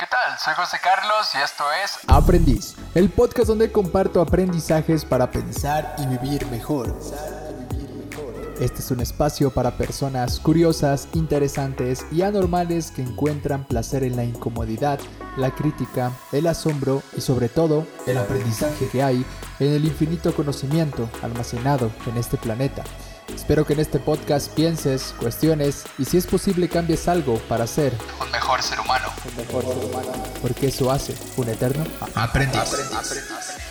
¿Qué tal? Soy José Carlos y esto es Aprendiz, el podcast donde comparto aprendizajes para pensar y vivir mejor. Este es un espacio para personas curiosas, interesantes y anormales que encuentran placer en la incomodidad, la crítica, el asombro y sobre todo el aprendizaje que hay en el infinito conocimiento almacenado en este planeta. Espero que en este podcast pienses, cuestiones y si es posible cambies algo para ser un mejor ser humano. Porque eso hace un eterno aprendiz. aprendiz.